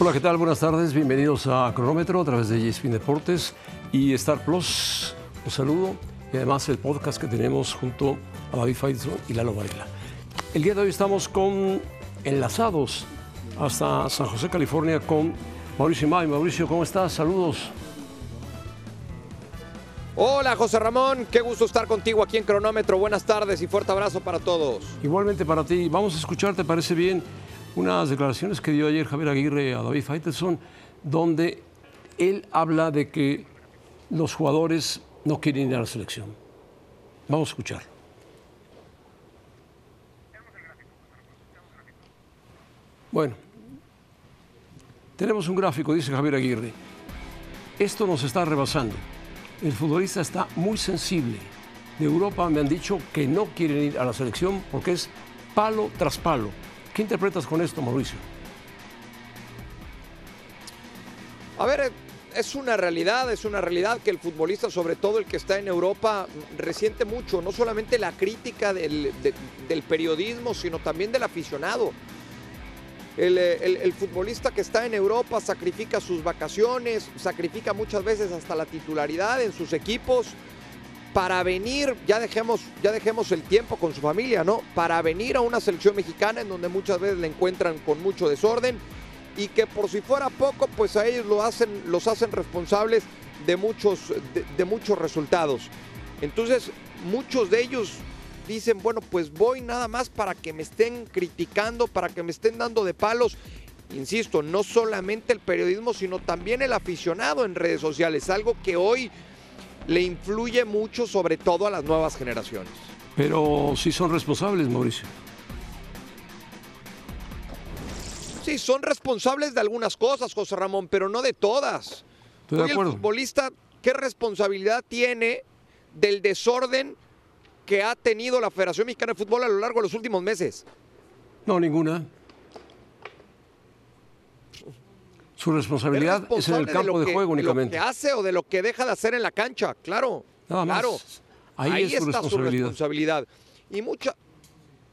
Hola, ¿qué tal? Buenas tardes. Bienvenidos a Cronómetro a través de ESPN Deportes y Star Plus. Un saludo y además el podcast que tenemos junto a David Faison y Lalo Varela. El día de hoy estamos con enlazados hasta San José, California, con Mauricio May. Mauricio, ¿cómo estás? Saludos. Hola José Ramón, qué gusto estar contigo aquí en Cronómetro. Buenas tardes y fuerte abrazo para todos. Igualmente para ti. Vamos a escuchar, ¿te parece bien? Unas declaraciones que dio ayer Javier Aguirre a David Faitelson, donde él habla de que los jugadores no quieren ir a la selección. Vamos a escuchar. Bueno, tenemos un gráfico, dice Javier Aguirre. Esto nos está rebasando. El futbolista está muy sensible. De Europa me han dicho que no quieren ir a la selección porque es palo tras palo. ¿Qué interpretas con esto, Mauricio? A ver, es una realidad, es una realidad que el futbolista, sobre todo el que está en Europa, resiente mucho, no solamente la crítica del, periodismo, sino también del aficionado. El, el, futbolista que está en Europa sacrifica sus vacaciones, sacrifica muchas veces hasta la titularidad en sus equipos para venir, ya dejemos, ya dejemos el tiempo con su familia, ¿no? Para venir a una selección mexicana en donde muchas veces le encuentran con mucho desorden y que por si fuera poco, pues a ellos lo hacen, los hacen responsables de muchos, de, de muchos resultados. Entonces, muchos de ellos dicen, bueno, pues voy nada más para que me estén criticando, para que me estén dando de palos. Insisto, no solamente el periodismo, sino también el aficionado en redes sociales, algo que hoy le influye mucho, sobre todo a las nuevas generaciones. Pero sí son responsables, Mauricio. Sí, son responsables de algunas cosas, José Ramón, pero no de todas. Estoy de hoy acuerdo. el futbolista, ¿qué responsabilidad tiene del desorden que ha tenido la Federación Mexicana de Fútbol a lo largo de los últimos meses? No, ninguna. Su responsabilidad es, en el campo de, que, juego únicamente. De lo que hace o de lo que deja de hacer en la cancha, claro. Nada más. Claro. Ahí, Ahí es su está responsabilidad. su responsabilidad. Y mucha,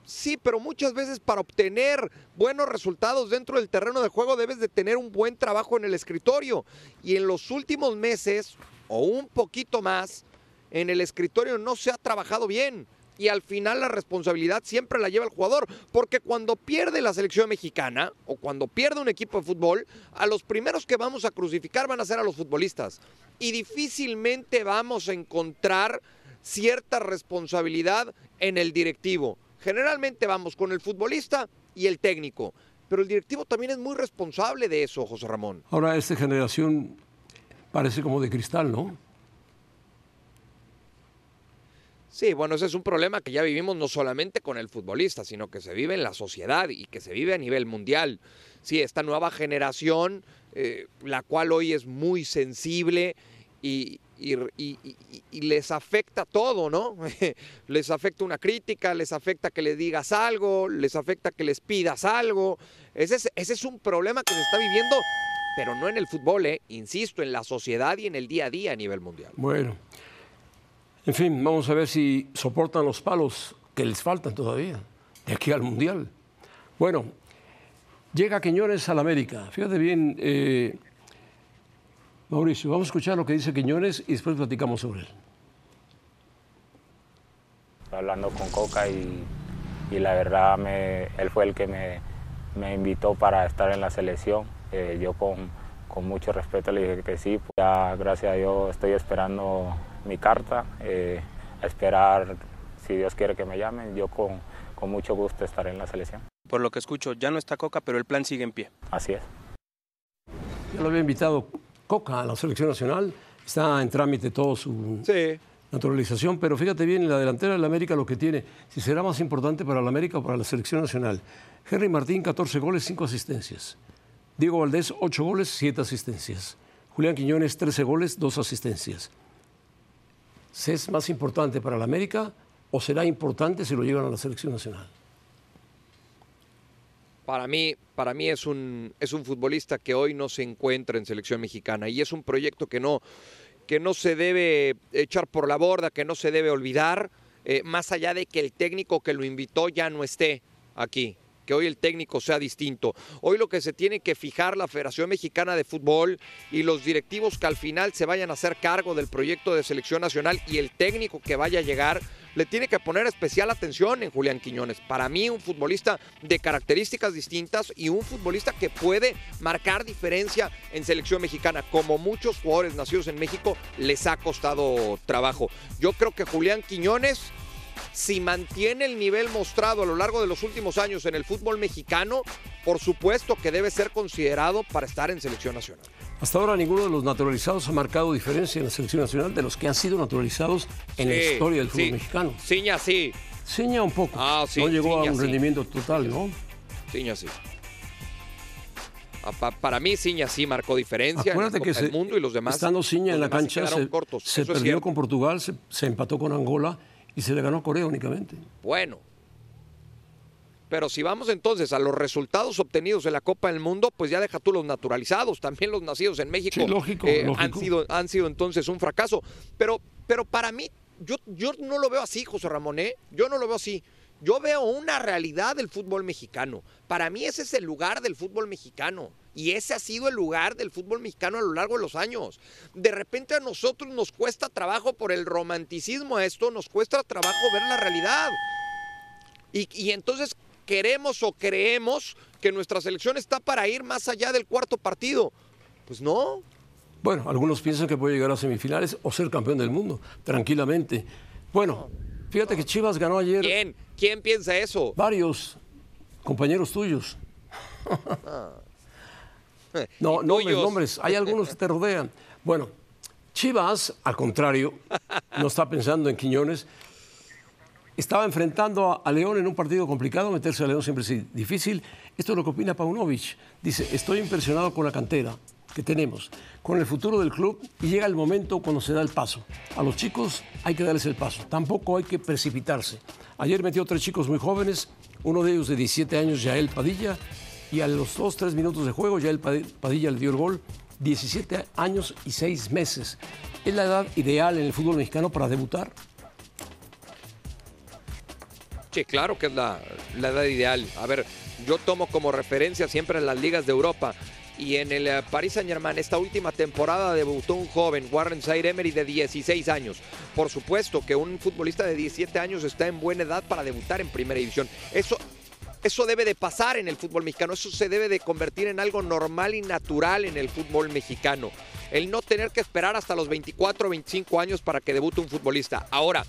sí, pero muchas veces para obtener buenos resultados dentro del terreno de juego debes de tener un buen trabajo en el escritorio. Y en los últimos meses, o un poquito más, en el escritorio no se ha trabajado bien. Y al final la responsabilidad siempre la lleva el jugador. Porque cuando pierde la selección mexicana o cuando pierde un equipo de fútbol, a los primeros que vamos a crucificar van a ser a los futbolistas. Y difícilmente vamos a encontrar cierta responsabilidad en el directivo. Generalmente vamos con el futbolista y el técnico. Pero el directivo también es muy responsable de eso, José Ramón. Ahora, esta generación parece como de cristal, ¿no? Sí, bueno, ese es un problema que ya vivimos no solamente con el futbolista, sino que se vive en la sociedad y que se vive a nivel mundial. Sí, esta nueva generación, eh, la cual hoy es muy sensible y, les afecta todo, ¿no? les afecta una crítica, les afecta que les digas algo, les afecta que les pidas algo. Ese es, ese es un problema que se está viviendo, pero no en el fútbol, ¿eh? insisto, en la sociedad y en el día a día a nivel mundial. Bueno. En fin, vamos a ver si soportan los palos que les faltan todavía, de aquí al Mundial. Bueno, llega Quiñones al América. Fíjate bien, eh, Mauricio, vamos a escuchar lo que dice Quiñones y después platicamos sobre él. Hablando con Coca y, la verdad me, él fue el que me, invitó para estar en la selección. Eh, yo con, con mucho respeto le dije que sí. Ya gracias a Dios estoy esperando mi carta, eh, a esperar, si Dios quiere que me llamen, yo con, con, mucho gusto estaré en la selección. Por lo que escucho, ya no está Coca, pero el plan sigue en pie. Así es. Ya lo había invitado Coca a la selección nacional, está en trámite todo su sí. naturalización, pero fíjate bien, en la delantera de la América lo que tiene, si será más importante para la América o para la selección nacional. Henry Martín, 14 goles, 5 asistencias. Diego Valdés, 8 goles, 7 asistencias. Julián Quiñones, 13 goles, 2 asistencias. ¿Es más importante para la América o será importante si lo llevan a la selección nacional? Para mí, para mí es, un, es un futbolista que hoy no se encuentra en selección mexicana y es un proyecto que no, que no se debe echar por la borda, que no se debe olvidar, eh, más allá de que el técnico que lo invitó ya no esté aquí. Que hoy el técnico sea distinto. Hoy lo que se tiene que fijar la Federación Mexicana de Fútbol y los directivos que al final se vayan a hacer cargo del proyecto de selección nacional y el técnico que vaya a llegar le tiene que poner especial atención en Julián Quiñones. Para mí, un futbolista de características distintas y un futbolista que puede marcar diferencia en selección mexicana. Como muchos jugadores nacidos en México, les ha costado trabajo. Yo creo que Julián Quiñones si mantiene el nivel mostrado a lo largo de los últimos años en el fútbol mexicano, por supuesto que debe ser considerado para estar en selección nacional. Hasta ahora ninguno de los naturalizados ha marcado diferencia en la selección nacional de los que han sido naturalizados en la historia del fútbol mexicano. Ciña sí. Ciña un poco. Ah, no llegó a un rendimiento total, ¿no? Ciña sí. Ah, para mí Ciña sí marcó diferencia Acuérdate en el mundo y los demás. Estando Ciña en la cancha se, se perdió con Portugal, se empató con Angola y se le ganó a Corea únicamente. Bueno. Pero si vamos entonces a los resultados obtenidos en la Copa del Mundo, pues ya deja tú los naturalizados, también los nacidos en México eh, Han, sido, han sido entonces un fracaso. Pero, pero para mí, yo, yo no lo veo así, José Ramón, ¿eh? Yo no lo veo así. Yo veo una realidad del fútbol mexicano. Para mí ese es el lugar del fútbol mexicano. Y ese ha sido el lugar del fútbol mexicano a lo largo de los años. De repente a nosotros nos cuesta trabajo por el romanticismo a esto, nos cuesta trabajo ver la realidad. Y, entonces queremos o creemos que nuestra selección está para ir más allá del cuarto partido. Pues no. Bueno, algunos piensan que puede llegar a semifinales o ser campeón del mundo, tranquilamente. Bueno, fíjate que Chivas ganó ayer. ¿Quién? ¿Quién piensa eso? Varios compañeros tuyos. No, nombres, nombres. Hay algunos que te rodean. Bueno, Chivas, al contrario, no está pensando en Quiñones. Estaba enfrentando a León en un partido complicado, meterse a León siempre es difícil. Esto es lo que opina Paunovic. Dice, estoy impresionado con la cantera que tenemos, con el futuro del club y llega el momento cuando se da el paso. A los chicos hay que darles el paso, tampoco hay que precipitarse. Ayer metió tres chicos muy jóvenes, uno de ellos de 17 años, Yael Padilla, y a los dos, tres minutos de juego ya el Padilla le dio el gol. 17 años y 6 meses. ¿Es la edad ideal en el fútbol mexicano para debutar? Sí, claro que es la, edad ideal. A ver, yo tomo como referencia siempre en las ligas de Europa. Y en el eh, Paris Saint Germain, esta última temporada debutó un joven, Warren Zaire Emery, de 16 años. Por supuesto que un futbolista de 17 años está en buena edad para debutar en primera división. Eso eso debe de pasar en el fútbol mexicano, eso se debe de convertir en algo normal y natural en el fútbol mexicano. El no tener que esperar hasta los 24 o 25 años para que debute un futbolista. Ahora,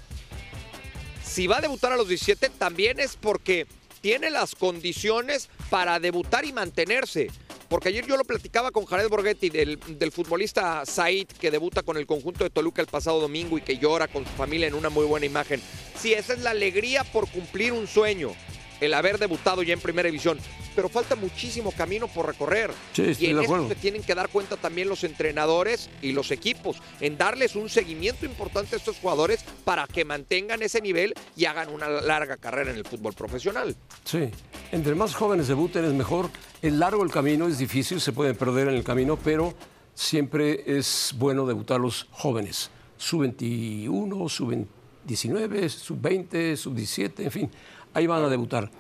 si va a debutar a los 17 también es porque tiene las condiciones para debutar y mantenerse. Porque ayer yo lo platicaba con Jared Borghetti, del, del, futbolista Said, que debuta con el conjunto de Toluca el pasado domingo y que llora con su familia en una muy buena imagen. Sí, esa es la alegría por cumplir un sueño el haber debutado ya en primera división, pero falta muchísimo camino por recorrer. y en eso se tienen que dar cuenta también los entrenadores y los equipos, en darles un seguimiento importante a estos jugadores para que mantengan ese nivel y hagan una larga carrera en el fútbol profesional. Sí, entre más jóvenes debuten es mejor. Es largo el camino, es difícil, se pueden perder en el camino, pero siempre es bueno debutar los jóvenes. Sub 21, sub 19, sub 20, sub 17, en fin ahí van a debutar.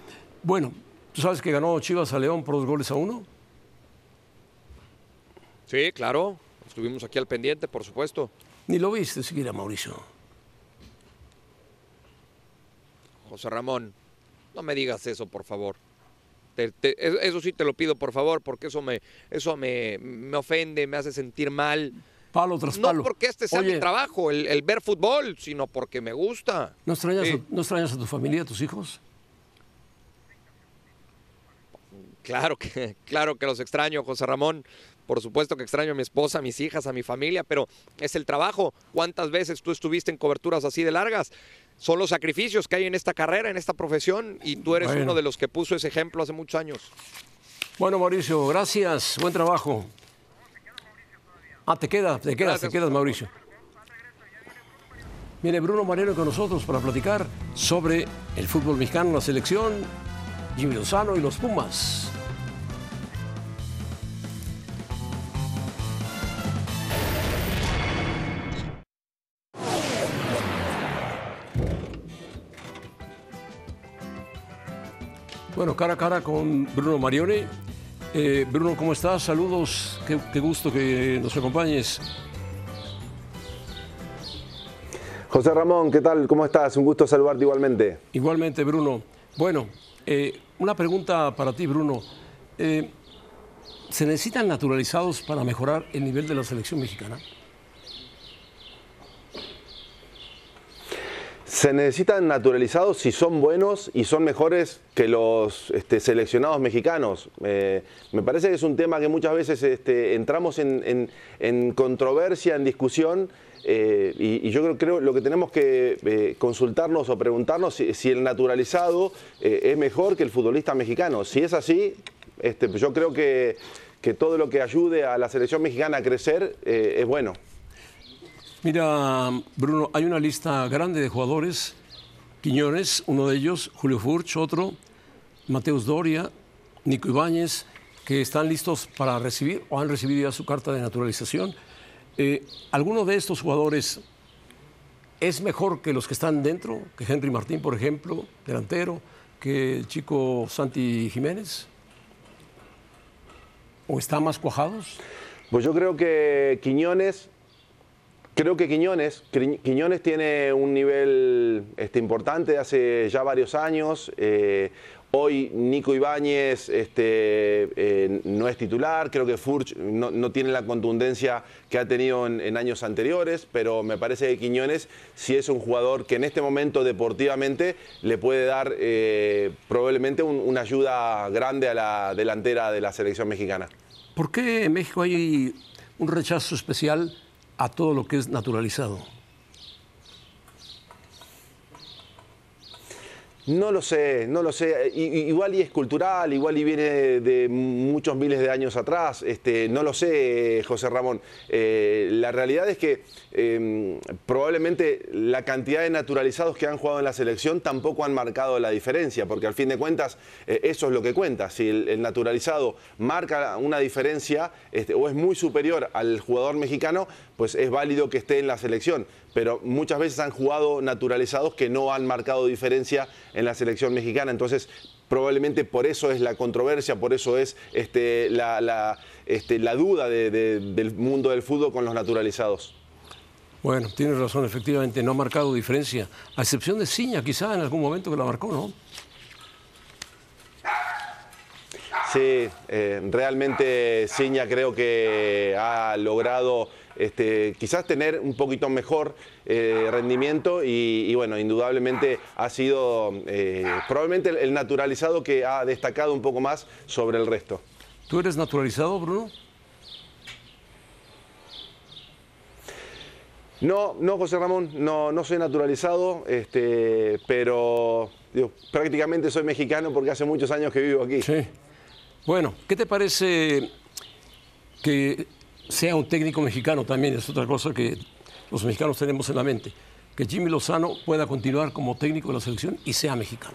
Bueno, ¿tú sabes que ganó Chivas a León por dos goles a uno? Sí, claro. Estuvimos aquí al pendiente, por supuesto. Ni lo viste siquiera, Mauricio. José Ramón, no me digas eso, por favor. eso sí te lo pido, por favor, porque eso me, eso me, me ofende, me hace sentir mal. Palo tras palo. No porque este sea mi trabajo, el, ver fútbol, sino porque me gusta. ¿No extrañas, ¿No extrañas a tu familia, a tus hijos? Claro que, claro que los extraño, José Ramón. Por supuesto que extraño a mi esposa, a mis hijas, a mi familia, pero es el trabajo. ¿Cuántas veces tú estuviste en coberturas así de largas? Son los sacrificios que hay en esta carrera, en esta profesión, y tú eres uno de los que puso ese ejemplo hace muchos años. Bueno, Mauricio, gracias. Buen trabajo. Ah, te quedas, te quedas, te quedas, Mauricio. Viene Bruno Moreno con nosotros para platicar sobre el fútbol mexicano, la selección, Jimmy Lozano y los Pumas. Bueno, cara a cara con Bruno Marione. Eh, Bruno, ¿cómo estás? Saludos, qué, qué gusto que nos acompañes. José Ramón, ¿qué tal? ¿Cómo estás? Un gusto saludarte igualmente. Igualmente, Bruno. Bueno, eh, una pregunta para ti, Bruno. Eh, ¿Se necesitan naturalizados para mejorar el nivel de la selección mexicana? Se necesitan naturalizados si son buenos y son mejores que los este, seleccionados mexicanos. Eh, me parece que es un tema que muchas veces este, entramos en, controversia, en discusión, eh, y, yo creo, creo lo que tenemos que eh, consultarnos o preguntarnos si, si el naturalizado es mejor que el futbolista mexicano. Si es así, este, yo creo que, que todo lo que ayude a la selección mexicana a crecer es bueno. Mira, Bruno, hay una lista grande de jugadores. Quiñones, uno de ellos, Julio Furch, otro, Mateus Doria, Nico Ibáñez, que están listos para recibir o han recibido ya su carta de naturalización. Eh, ¿Alguno de estos jugadores es mejor que los que están dentro? Que Henry Martín, por ejemplo, delantero, que el chico Santi Jiménez. ¿O están más cuajados? Pues yo creo que Quiñones, creo que Quiñones, Quiñones tiene un nivel este, importante hace ya varios años. eh, hoy Nico Ibáñez este, eh, no es titular, creo que Furch no, no tiene la contundencia que ha tenido en, años anteriores, pero me parece que Quiñones sí es un jugador que en este momento deportivamente le puede dar eh, probablemente un- una ayuda grande a la delantera de la selección mexicana. ¿Por qué en México hay un rechazo especial a todo lo que es naturalizado? No lo sé, no lo sé. Igual y es cultural, igual y viene de, muchos miles de años atrás. Este, no lo sé, José Ramón. Eh, la realidad es que eh, probablemente la cantidad de naturalizados que han jugado en la selección tampoco han marcado la diferencia, porque al fin de cuentas eh, eso es lo que cuenta. Si el, el naturalizado marca una diferencia este, o es muy superior al jugador mexicano, pues es válido que esté en la selección. Pero muchas veces han jugado naturalizados que no han marcado diferencia en la selección mexicana. Entonces, probablemente por eso es la controversia, por eso es este, la, la, este, la duda de- de- del mundo del fútbol con los naturalizados. Bueno, tienes razón, efectivamente, no ha marcado diferencia, a excepción de Ciña, quizá en algún momento que la marcó, ¿no? Sí, eh, realmente Ciña creo que ha logrado este, quizás tener un poquito mejor eh, rendimiento y, y, bueno, indudablemente ha sido eh, probablemente el, naturalizado que ha destacado un poco más sobre el resto. ¿Tú eres naturalizado, Bruno? No, no, José Ramón, no, no soy naturalizado, este, pero digo, prácticamente soy mexicano porque hace muchos años que vivo aquí. Sí. Bueno, ¿qué te parece que sea un técnico mexicano también? Es otra cosa que los mexicanos tenemos en la mente. Que Jimmy Lozano pueda continuar como técnico de la selección y sea mexicano.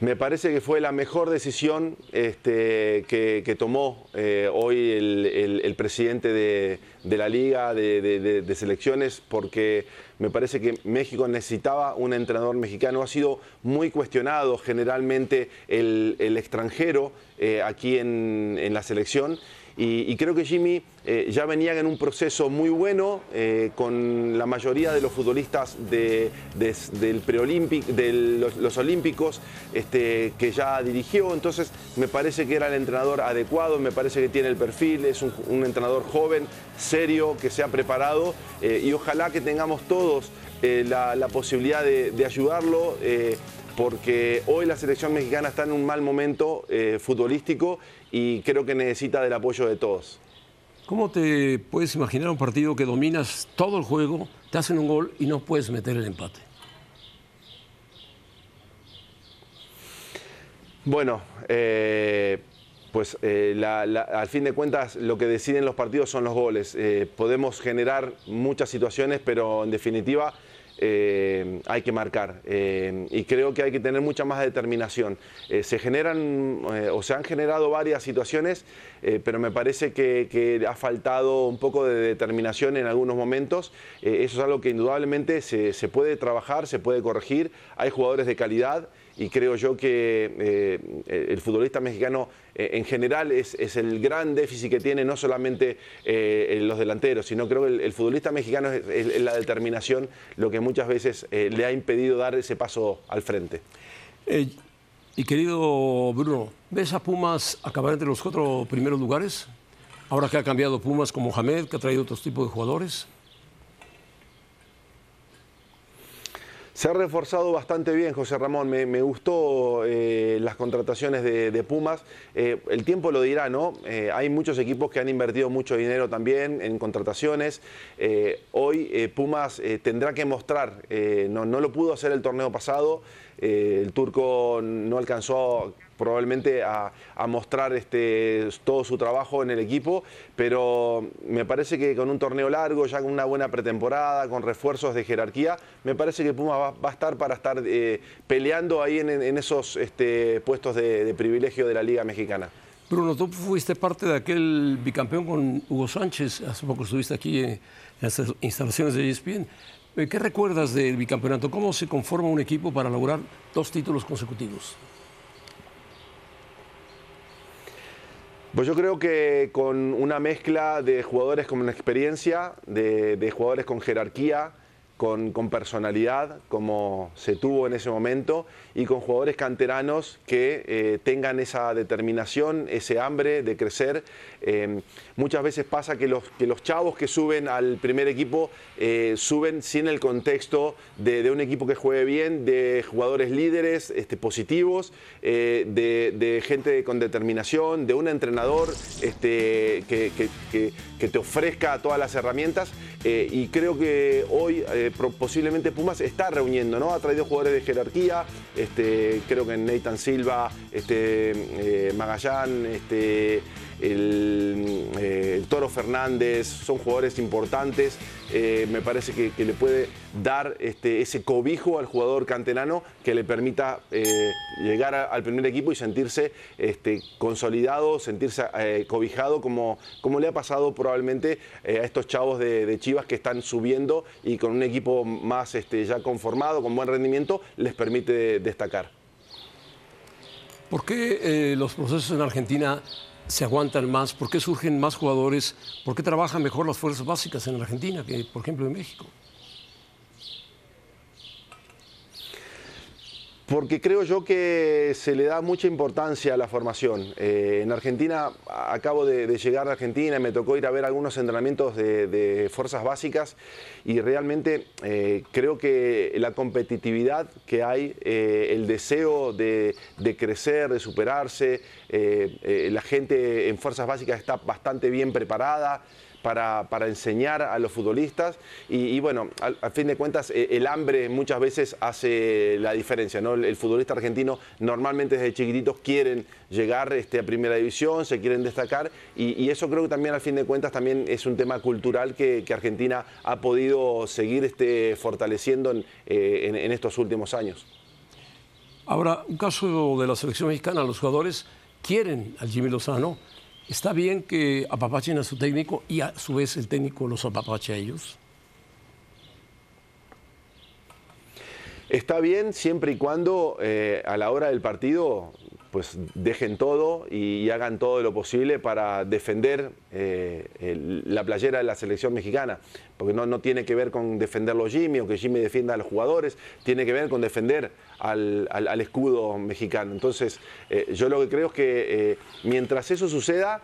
Me parece que fue la mejor decisión este, que, tomó eh, hoy el, presidente de, la liga de, selecciones porque me parece que México necesitaba un entrenador mexicano. Ha sido muy cuestionado generalmente el, extranjero eh, aquí en la selección. Y, creo que Jimmy eh, ya venía en un proceso muy bueno eh, con la mayoría de los futbolistas de, de- de los, olímpicos este, que ya dirigió. Entonces me parece que era el entrenador adecuado, me parece que tiene el perfil, es un, entrenador joven, serio, que se ha preparado eh, y ojalá que tengamos todos la, posibilidad de ayudarlo. Porque hoy la selección mexicana está en un mal momento eh, futbolístico y creo que necesita del apoyo de todos. ¿Cómo te puedes imaginar un partido que dominas todo el juego, te hacen un gol y no puedes meter el empate? Bueno, eh, pues eh, la- la- al fin de cuentas lo que deciden los partidos son los goles. Eh, podemos generar muchas situaciones, pero en definitiva eh, hay que marcar. Eh, y creo que hay que tener mucha más determinación. Eh, se generan o se han generado varias situaciones, pero me parece que, ha faltado un poco de determinación en algunos momentos. eso es algo que indudablemente se, se puede trabajar, se puede corregir. Hay jugadores de calidad y creo yo que eh, el futbolista mexicano eh, en general es, el gran déficit que tiene no solamente eh, los delanteros, sino creo que el, futbolista mexicano es, la determinación lo que muchas veces le ha impedido dar ese paso al frente. y querido Bruno, ¿ves a Pumas acabar entre los cuatro primeros lugares? Ahora que ha cambiado Pumas con Mohamed, que ha traído otros tipos de jugadores. Se ha reforzado bastante bien, José Ramón. Me, gustó eh, las contrataciones de, Pumas. Eh, el tiempo lo dirá, ¿no? Eh, hay muchos equipos que han invertido mucho dinero también en contrataciones. hoy Pumas tendrá que mostrar, no, no, lo pudo hacer el torneo pasado. El turco no alcanzó probablemente a, mostrar este, todo su trabajo en el equipo, pero me parece que con un torneo largo, ya con una buena pretemporada, con refuerzos de jerarquía, me parece que Puma va, a estar para estar eh, peleando ahí en, esos este, puestos de, privilegio de la Liga Mexicana. Bruno, tú fuiste parte de aquel bicampeón con Hugo Sánchez, hace poco estuviste aquí en las instalaciones de ESPN. Eh, ¿Qué recuerdas del bicampeonato? ¿Cómo se conforma un equipo para lograr dos títulos consecutivos? Pues yo creo que con una mezcla de jugadores con experiencia, de, jugadores con jerarquía, con, personalidad, como se tuvo en ese momento, y con jugadores canteranos que eh, tengan esa determinación, ese hambre de crecer. Eh, muchas veces pasa que los, que los chavos que suben al primer equipo eh, suben sin el contexto de, un equipo que juegue bien, de jugadores líderes este, positivos, de, gente con determinación, de un entrenador este, que, que te ofrezca todas las herramientas. y creo que hoy posiblemente Pumas está reuniendo, ¿no? Ha traído jugadores de jerarquía, este, creo que Nathan Silva, este, eh, Magallán, este, eh, el, Toro Fernández, son jugadores importantes. Eh, me parece que, le puede dar este, ese cobijo al jugador canterano que le permita eh, llegar al primer equipo y sentirse este, consolidado, sentirse cobijado, como, como le ha pasado probablemente a estos chavos de, Chivas que están subiendo y con un equipo más este, ya conformado, con buen rendimiento, les permite destacar. ¿Por qué los procesos en Argentina se aguantan más? ¿Por qué surgen más jugadores? ¿Por qué trabajan mejor las fuerzas básicas en Argentina que, por ejemplo, en México? Porque creo yo que se le da mucha importancia a la formación. Eh, en Argentina, acabo de, llegar a Argentina, y me tocó ir a ver algunos entrenamientos de, fuerzas básicas y realmente eh, creo que la competitividad que hay, eh, el deseo de, de, crecer, de superarse, la gente en fuerzas básicas está bastante bien preparada para, enseñar a los futbolistas y, bueno, al, fin de cuentas eh, el hambre muchas veces hace la diferencia, ¿no? El, futbolista argentino normalmente desde chiquititos quieren llegar este, a primera división, se quieren destacar y, eso creo que también al fin de cuentas también es un tema cultural que, Argentina ha podido seguir este, fortaleciendo eh, en estos últimos años. Ahora, un caso de la selección mexicana, los jugadores quieren al Jimmy Lozano, ¿Está bien que apapachen a su técnico y a su vez el técnico los apapache a ellos? Está bien siempre y cuando eh, a la hora del partido pues dejen todo y, hagan todo lo posible para defender eh, la playera de la selección mexicana. Porque no, no, tiene que ver con defenderlo Jimmy o que Jimmy defienda a los jugadores, tiene que ver con defender al, escudo mexicano. Entonces, eh, yo lo que creo es que eh, mientras eso suceda,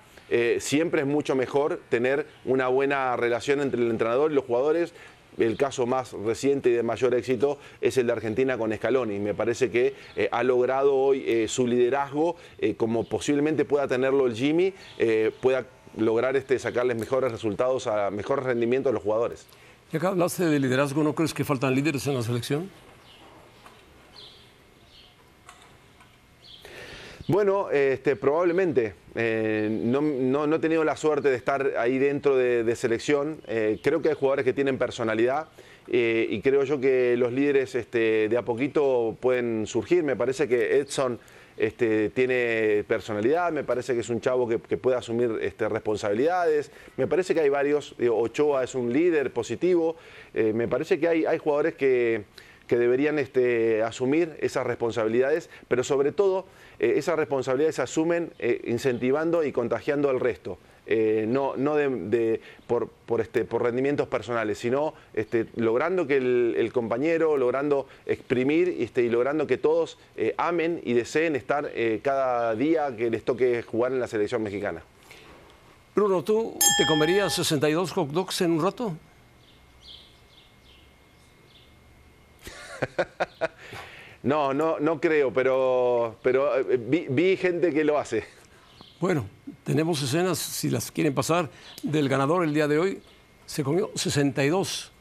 siempre es mucho mejor tener una buena relación entre el entrenador y los jugadores, el caso más reciente y de mayor éxito es el de Argentina con Scaloni. Me parece que eh, ha logrado hoy eh, su liderazgo, eh, como posiblemente pueda tenerlo el Jimmy, pueda lograr este, sacarles mejores resultados, a mejores rendimientos a los jugadores. Y acá hablaste de liderazgo, ¿no crees que faltan líderes en la selección? Bueno, este, probablemente. Eh, no, no- no he tenido la suerte de estar ahí dentro de, selección. Eh, creo que hay jugadores que tienen personalidad eh, y creo yo que los líderes este, de a poquito pueden surgir. Me parece que Edson este, tiene personalidad, me parece que es un chavo que, puede asumir este, responsabilidades. Me parece que hay varios. Ochoa es un líder positivo. Me parece que hay, hay jugadores que que deberían este, asumir esas responsabilidades, pero sobre todo eh, esas responsabilidades se asumen eh, incentivando y contagiando al resto. Eh, no de- por, este, por rendimientos personales, sino este, logrando que el, compañero, logrando exprimir este, y logrando que todos amen y deseen estar cada día que les toque jugar en la selección mexicana. Bruno, ¿tú te comerías 62 hot dogs en un rato? No, no, no creo, pero, pero eh, vi, gente que lo hace. Bueno, tenemos escenas, si las quieren pasar, del ganador el día de hoy. Se comió 62.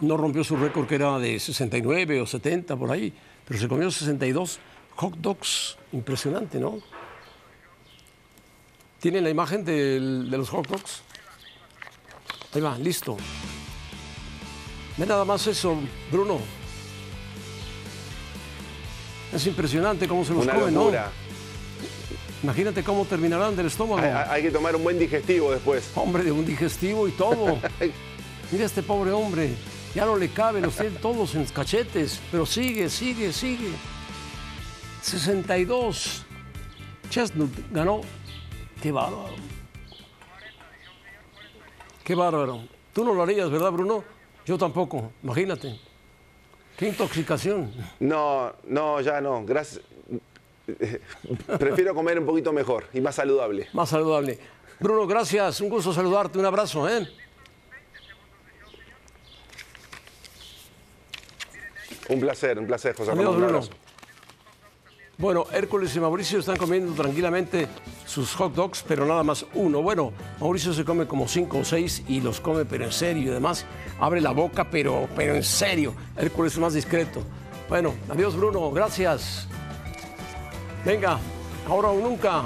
No rompió su récord que era de 69 o 70 por ahí, pero se comió 62 hot dogs. Impresionante, ¿no? ¿Tienen la imagen de los hot dogs? Ahí va, listo. Ve nada más eso, Bruno. Es impresionante cómo se los Una comen, ¿no? locura. Imagínate cómo terminarán del estómago. Hay, hay que tomar un buen digestivo después. Hombre, de un digestivo y todo. Mira este pobre hombre. Ya no le cabe, los tiene todos en cachetes. Pero sigue, sigue, sigue. 62. Chestnut ganó. Qué bárbaro. Qué bárbaro. Tú no lo harías, ¿verdad, Bruno? Yo tampoco. Imagínate. Qué intoxicación. No, no, ya no. Gracias. Prefiero comer un poquito mejor y más saludable. Más saludable. Bruno, gracias. Un gusto saludarte. Un abrazo, ¿eh? Un placer, un placer, José Adiós, Bruno. Bueno, Hércules y Mauricio están comiendo tranquilamente sus hot dogs, pero nada más uno. Bueno, Mauricio se come como cinco o seis y los come, pero en serio. Y además abre la boca, pero, pero en serio. Hércules es más discreto. Bueno, adiós, Bruno. Gracias. Venga, ahora o nunca.